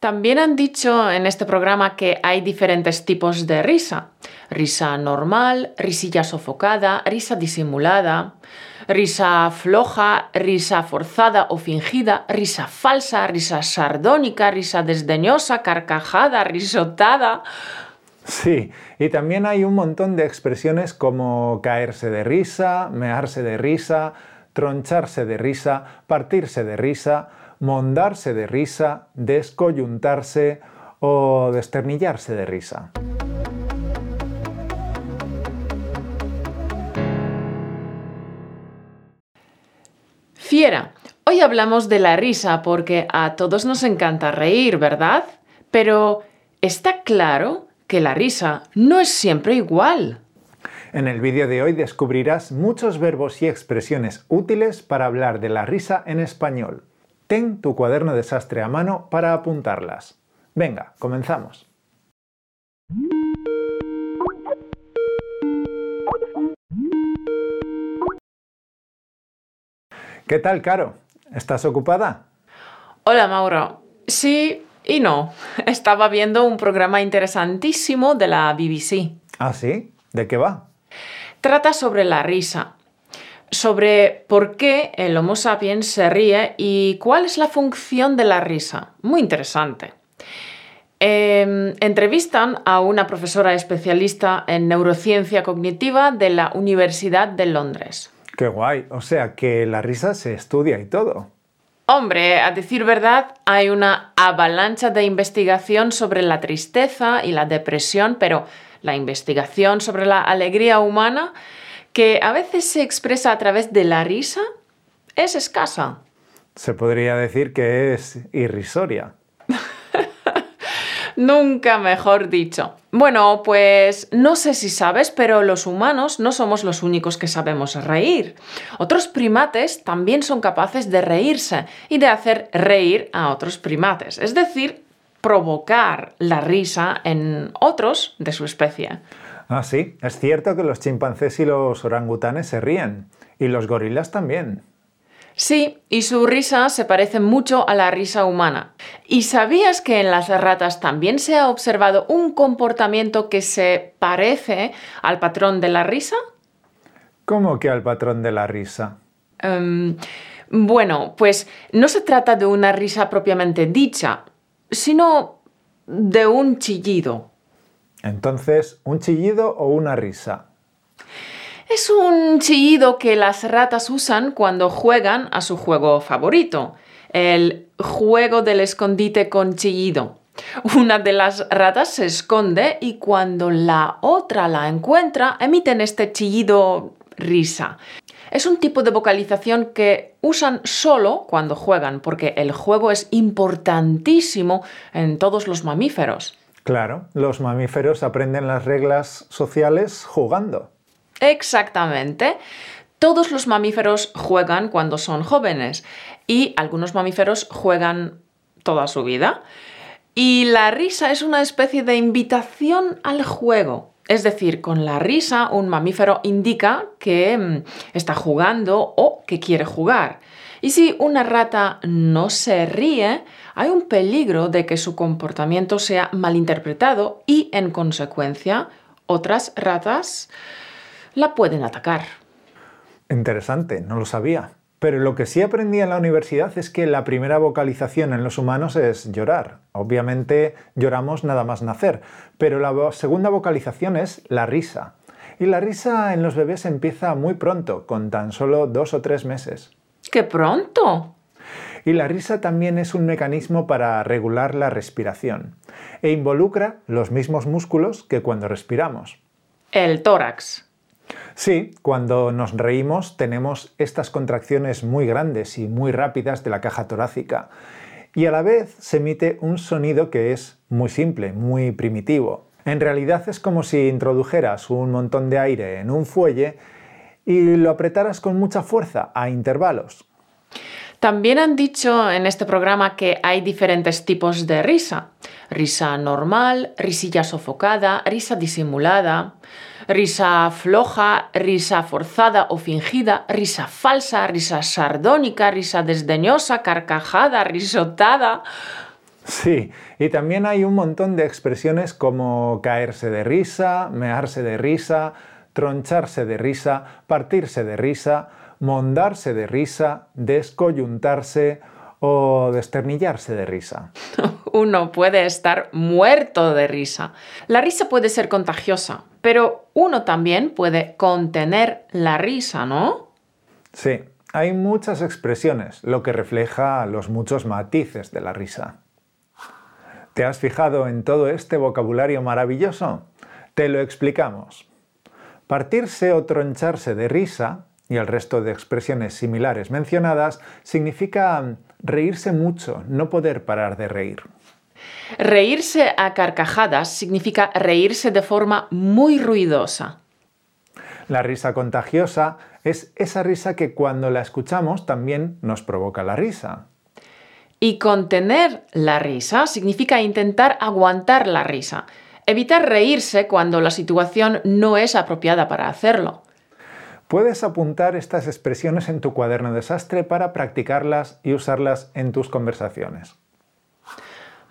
También han dicho en este programa que hay diferentes tipos de risa. Risa normal, risilla sofocada, risa disimulada, risa floja, risa forzada o fingida, risa falsa, risa sardónica, risa desdeñosa, carcajada, risotada. Sí, y también hay un montón de expresiones como caerse de risa, mearse de risa, troncharse de risa, partirse de risa, mondarse de risa, descoyuntarse o desternillarse de risa. Fiera, hoy hablamos de la risa porque a todos nos encanta reír, ¿verdad? Pero está claro que la risa no es siempre igual. En el vídeo de hoy descubrirás muchos verbos y expresiones útiles para hablar de la risa en español. Ten tu cuaderno de sastre a mano para apuntarlas. Venga, comenzamos. ¿Qué tal, Caro? ¿Estás ocupada? Hola, Mauro. Sí y no. Estaba viendo un programa interesantísimo de la BBC. ¿Ah, sí? ¿De qué va? Trata sobre la risa, sobre por qué el Homo sapiens se ríe y cuál es la función de la risa. Muy interesante. Em, entrevistan a una profesora especialista en neurociencia cognitiva de la Universidad de Londres. Qué guay, o sea que la risa se estudia y todo. Hombre, a decir verdad, hay una avalancha de investigación sobre la tristeza y la depresión, pero la investigación sobre la alegría humana, que a veces se expresa a través de la risa, es escasa. Se podría decir que es irrisoria. Nunca mejor dicho. Bueno, pues no sé si sabes, pero los humanos no somos los únicos que sabemos reír. Otros primates también son capaces de reírse y de hacer reír a otros primates. Es decir, provocar la risa en otros de su especie. Ah, sí, es cierto que los chimpancés y los orangutanes se ríen, y los gorilas también. Sí, y su risa se parece mucho a la risa humana. ¿Y sabías que en las ratas también se ha observado un comportamiento que se parece al patrón de la risa? ¿Cómo que al patrón de la risa? Em, bueno, pues no se trata de una risa propiamente dicha, sino de un chillido. Entonces, ¿un chillido o una risa? Es un chillido que las ratas usan cuando juegan a su juego favorito, el juego del escondite con chillido. Una de las ratas se esconde y cuando la otra la encuentra emiten este chillido risa. Es un tipo de vocalización que usan solo cuando juegan, porque el juego es importantísimo en todos los mamíferos. Claro, los mamíferos aprenden las reglas sociales jugando. Exactamente. Todos los mamíferos juegan cuando son jóvenes y algunos mamíferos juegan toda su vida. Y la risa es una especie de invitación al juego. Es decir, con la risa un mamífero indica que mm, está jugando o que quiere jugar. Y si una rata no se ríe, hay un peligro de que su comportamiento sea malinterpretado y, en consecuencia, otras ratas la pueden atacar. Interesante, no lo sabía. Pero lo que sí aprendí en la universidad es que la primera vocalización en los humanos es llorar. Obviamente lloramos nada más nacer, pero la segunda vocalización es la risa. Y la risa en los bebés empieza muy pronto, con tan solo dos o tres meses. ¡Qué pronto! Y la risa también es un mecanismo para regular la respiración e involucra los mismos músculos que cuando respiramos. El tórax. Sí, cuando nos reímos tenemos estas contracciones muy grandes y muy rápidas de la caja torácica y a la vez se emite un sonido que es muy simple, muy primitivo. En realidad es como si introdujeras un montón de aire en un fuelle y lo apretaras con mucha fuerza a intervalos. También han dicho en este programa que hay diferentes tipos de risa. Risa normal, risilla sofocada, risa disimulada risa floja, risa forzada o fingida, risa falsa, risa sardónica, risa desdeñosa, carcajada, risotada. Sí, y también hay un montón de expresiones como caerse de risa, mearse de risa, troncharse de risa, partirse de risa, mondarse de risa, descoyuntarse o desternillarse de risa. Uno puede estar muerto de risa. La risa puede ser contagiosa, pero uno también puede contener la risa, ¿no? Sí, hay muchas expresiones, lo que refleja los muchos matices de la risa. ¿Te has fijado en todo este vocabulario maravilloso? Te lo explicamos. Partirse o troncharse de risa y el resto de expresiones similares mencionadas significa reírse mucho, no poder parar de reír. Reírse a carcajadas significa reírse de forma muy ruidosa. La risa contagiosa es esa risa que cuando la escuchamos también nos provoca la risa. Y contener la risa significa intentar aguantar la risa, evitar reírse cuando la situación no es apropiada para hacerlo. Puedes apuntar estas expresiones en tu cuaderno de sastre para practicarlas y usarlas en tus conversaciones.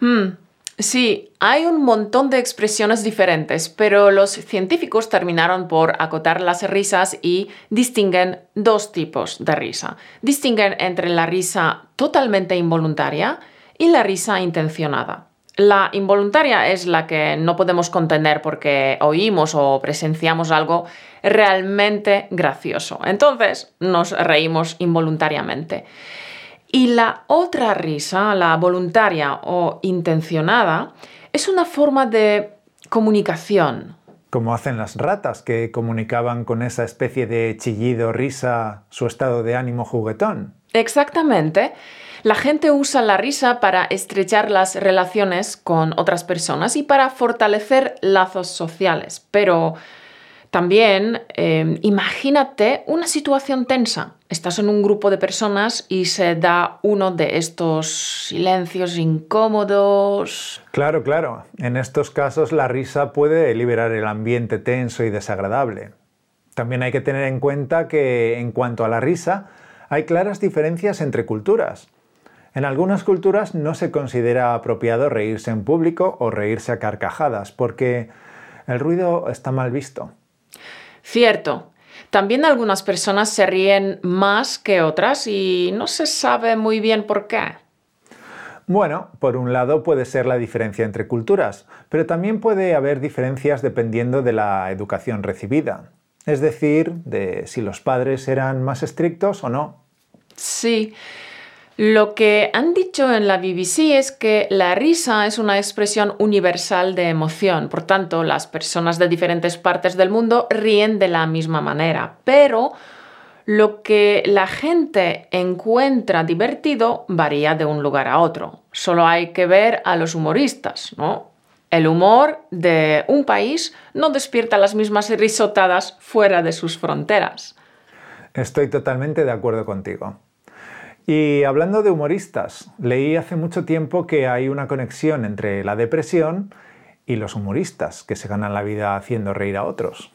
Hmm, sí, hay un montón de expresiones diferentes, pero los científicos terminaron por acotar las risas y distinguen dos tipos de risa. Distinguen entre la risa totalmente involuntaria y la risa intencionada. La involuntaria es la que no podemos contener porque oímos o presenciamos algo realmente gracioso. Entonces nos reímos involuntariamente. Y la otra risa, la voluntaria o intencionada, es una forma de comunicación. Como hacen las ratas que comunicaban con esa especie de chillido, risa, su estado de ánimo juguetón. Exactamente. La gente usa la risa para estrechar las relaciones con otras personas y para fortalecer lazos sociales. Pero también em, imagínate una situación tensa. Estás en un grupo de personas y se da uno de estos silencios incómodos. Claro, claro. En estos casos la risa puede liberar el ambiente tenso y desagradable. También hay que tener en cuenta que en cuanto a la risa, hay claras diferencias entre culturas. En algunas culturas no se considera apropiado reírse en público o reírse a carcajadas, porque el ruido está mal visto. Cierto. También algunas personas se ríen más que otras y no se sabe muy bien por qué. Bueno, por un lado puede ser la diferencia entre culturas, pero también puede haber diferencias dependiendo de la educación recibida. Es decir, de si los padres eran más estrictos o no. Sí, lo que han dicho en la BBC es que la risa es una expresión universal de emoción, por tanto las personas de diferentes partes del mundo ríen de la misma manera, pero lo que la gente encuentra divertido varía de un lugar a otro. Solo hay que ver a los humoristas, ¿no? El humor de un país no despierta las mismas risotadas fuera de sus fronteras. Estoy totalmente de acuerdo contigo. Y hablando de humoristas, leí hace mucho tiempo que hay una conexión entre la depresión y los humoristas, que se ganan la vida haciendo reír a otros.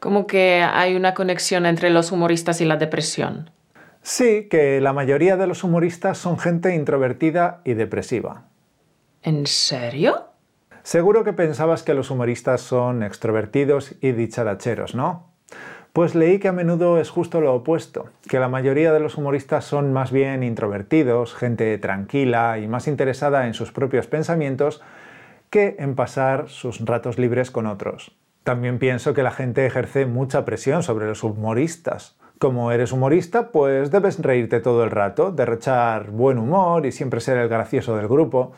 ¿Cómo que hay una conexión entre los humoristas y la depresión? Sí, que la mayoría de los humoristas son gente introvertida y depresiva. ¿En serio? Seguro que pensabas que los humoristas son extrovertidos y dicharacheros, ¿no? Pues leí que a menudo es justo lo opuesto, que la mayoría de los humoristas son más bien introvertidos, gente tranquila y más interesada en sus propios pensamientos que en pasar sus ratos libres con otros. También pienso que la gente ejerce mucha presión sobre los humoristas. Como eres humorista, pues debes reírte todo el rato, derrochar buen humor y siempre ser el gracioso del grupo.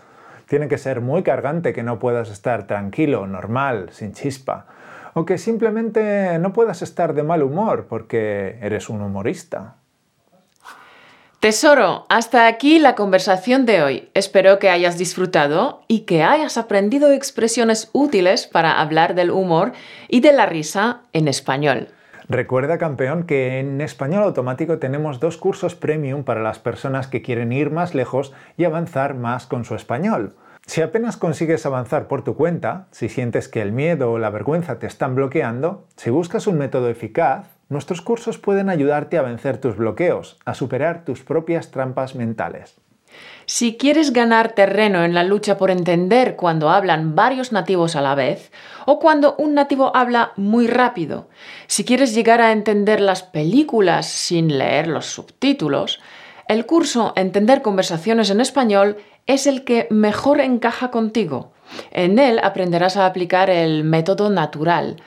Tiene que ser muy cargante que no puedas estar tranquilo, normal, sin chispa o que simplemente no puedas estar de mal humor porque eres un humorista. Tesoro, hasta aquí la conversación de hoy. Espero que hayas disfrutado y que hayas aprendido expresiones útiles para hablar del humor y de la risa en español. Recuerda, campeón, que en español automático tenemos dos cursos premium para las personas que quieren ir más lejos y avanzar más con su español. Si apenas consigues avanzar por tu cuenta, si sientes que el miedo o la vergüenza te están bloqueando, si buscas un método eficaz, nuestros cursos pueden ayudarte a vencer tus bloqueos, a superar tus propias trampas mentales. Si quieres ganar terreno en la lucha por entender cuando hablan varios nativos a la vez o cuando un nativo habla muy rápido, si quieres llegar a entender las películas sin leer los subtítulos, el curso Entender conversaciones en español es el que mejor encaja contigo. En él aprenderás a aplicar el método natural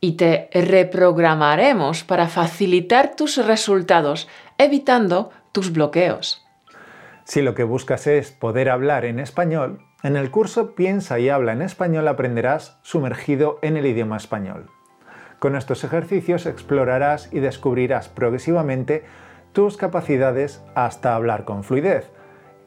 y te reprogramaremos para facilitar tus resultados, evitando tus bloqueos. Si lo que buscas es poder hablar en español, en el curso Piensa y habla en español aprenderás sumergido en el idioma español. Con estos ejercicios explorarás y descubrirás progresivamente tus capacidades hasta hablar con fluidez,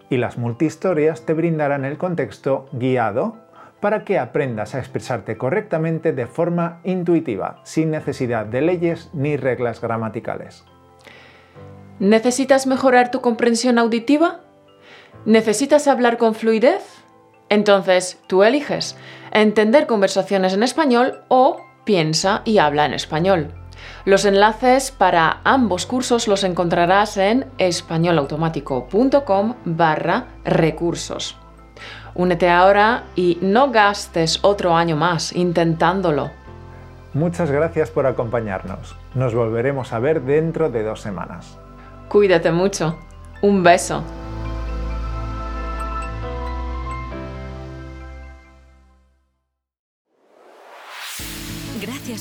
y las multihistorias te brindarán el contexto guiado para que aprendas a expresarte correctamente de forma intuitiva, sin necesidad de leyes ni reglas gramaticales. ¿Necesitas mejorar tu comprensión auditiva? ¿Necesitas hablar con fluidez? Entonces, tú eliges entender conversaciones en español o piensa y habla en español. Los enlaces para ambos cursos los encontrarás en españolautomático.com barra recursos. Únete ahora y no gastes otro año más intentándolo. Muchas gracias por acompañarnos. Nos volveremos a ver dentro de dos semanas. Cuídate mucho. Un beso.